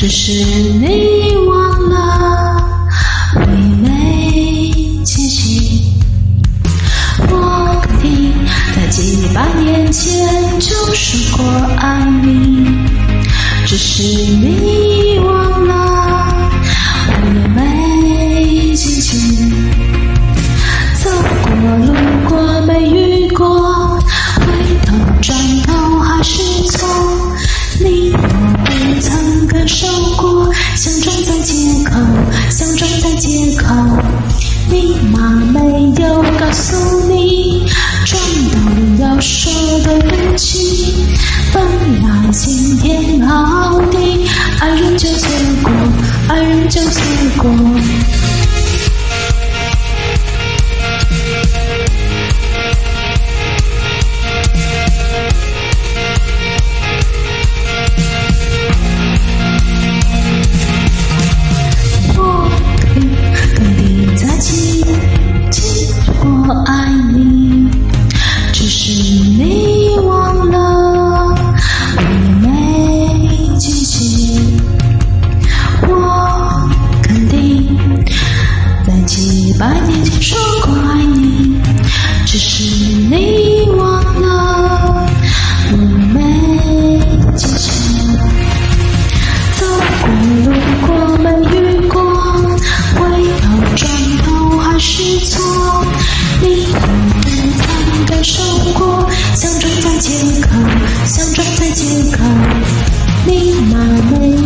只是你忘了唯美气息。我肯定在几百年前就说过爱你，只是爱人就错过。百年前说过爱你只是你忘了我没记起走过路过没遇过回头转头还是错你我不曾感受过相撞在街口相撞在街口你妈没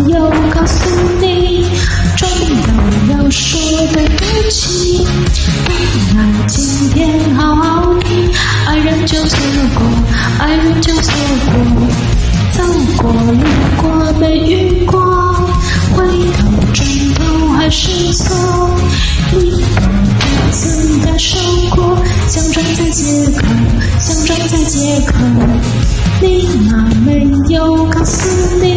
不要说对不起本今天好好的爱人就错过爱人就错过走过路过没遇过回头转头还是错你我不曾感受过相撞在街口相撞在街口你妈没有告诉你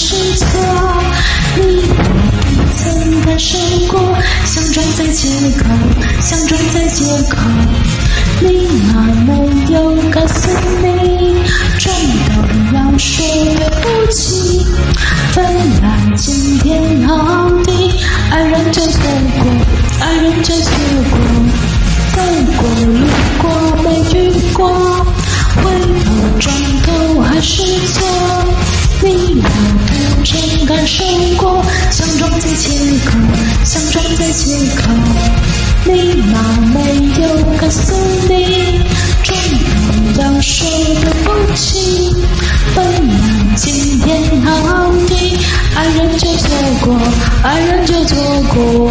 是错你我不曾感受过相撞在街口相撞在街口你妈没有告诉你口，相撞在借口。密码没有告诉你，撞到要说对不起。本来，今天好比爱人就错过，爱人就错过。